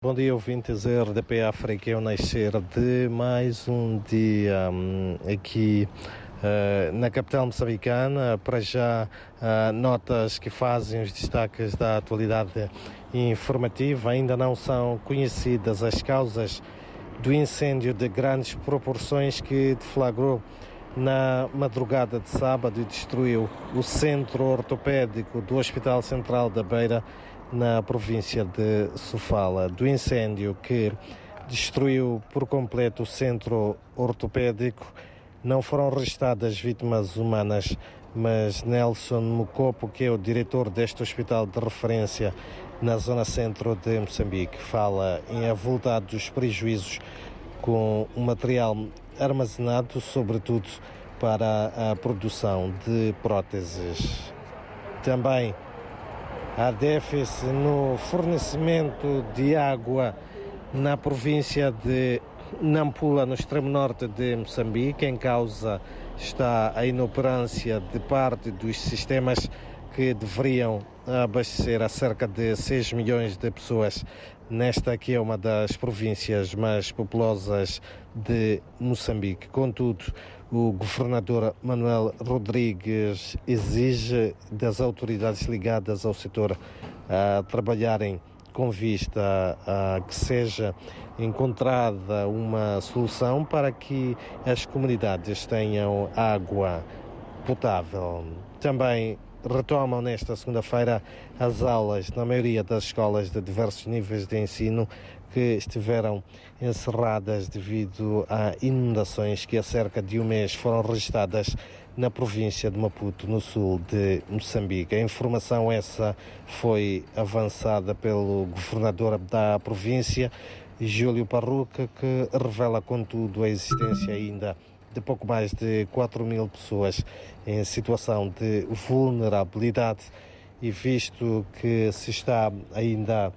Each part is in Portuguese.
Bom dia, ouvintes RDP África. Eu nascer de mais um dia um, aqui uh, na capital moçambicana. Para já, uh, notas que fazem os destaques da atualidade informativa. Ainda não são conhecidas as causas do incêndio de grandes proporções que deflagrou na madrugada de sábado e destruiu o centro ortopédico do Hospital Central da Beira na província de Sofala, do incêndio que destruiu por completo o centro ortopédico. Não foram registradas vítimas humanas, mas Nelson Mocopo, que é o diretor deste hospital de referência na zona centro de Moçambique, fala em avultados prejuízos com o material armazenado, sobretudo para a produção de próteses. Também Há déficit no fornecimento de água na província de Nampula, no extremo norte de Moçambique. Em causa está a inoperância de parte dos sistemas que deveriam abastecer a cerca de 6 milhões de pessoas nesta que é uma das províncias mais populosas de Moçambique. Contudo, o governador Manuel Rodrigues exige das autoridades ligadas ao setor a trabalharem com vista a que seja encontrada uma solução para que as comunidades tenham água potável. Também retomam nesta segunda-feira as aulas na maioria das escolas de diversos níveis de ensino que estiveram encerradas devido a inundações que há cerca de um mês foram registradas na província de Maputo, no sul de Moçambique. A informação essa foi avançada pelo governador da província, Júlio Parruca, que revela, contudo, a existência ainda de pouco mais de 4 mil pessoas em situação de vulnerabilidade e visto que se está ainda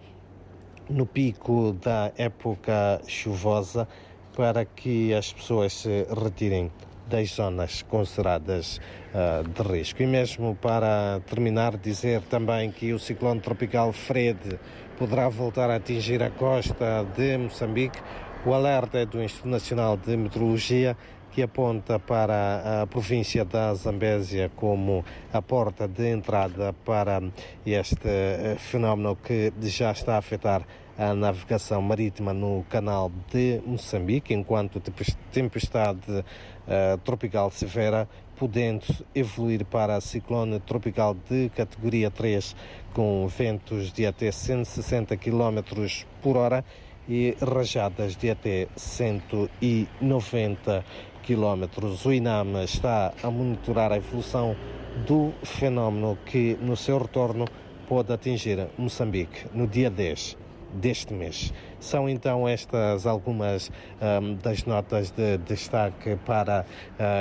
no pico da época chuvosa para que as pessoas se retirem das zonas consideradas uh, de risco. E mesmo para terminar, dizer também que o ciclone tropical Fred poderá voltar a atingir a costa de Moçambique. O alerta é do Instituto Nacional de Meteorologia que aponta para a província da Zambésia como a porta de entrada para este eh, fenómeno que já está a afetar a navegação marítima no canal de Moçambique, enquanto tempestade uh, tropical severa podendo evoluir para ciclone tropical de categoria 3 com ventos de até 160 km por hora e rajadas de até 190 km. O INAM está a monitorar a evolução do fenómeno que, no seu retorno, pode atingir Moçambique no dia 10 deste mês. São então estas algumas um, das notas de destaque para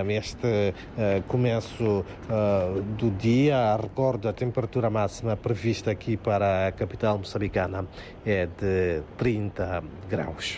um, este uh, começo uh, do dia. Recordo a temperatura máxima prevista aqui para a capital moçambicana é de 30 graus.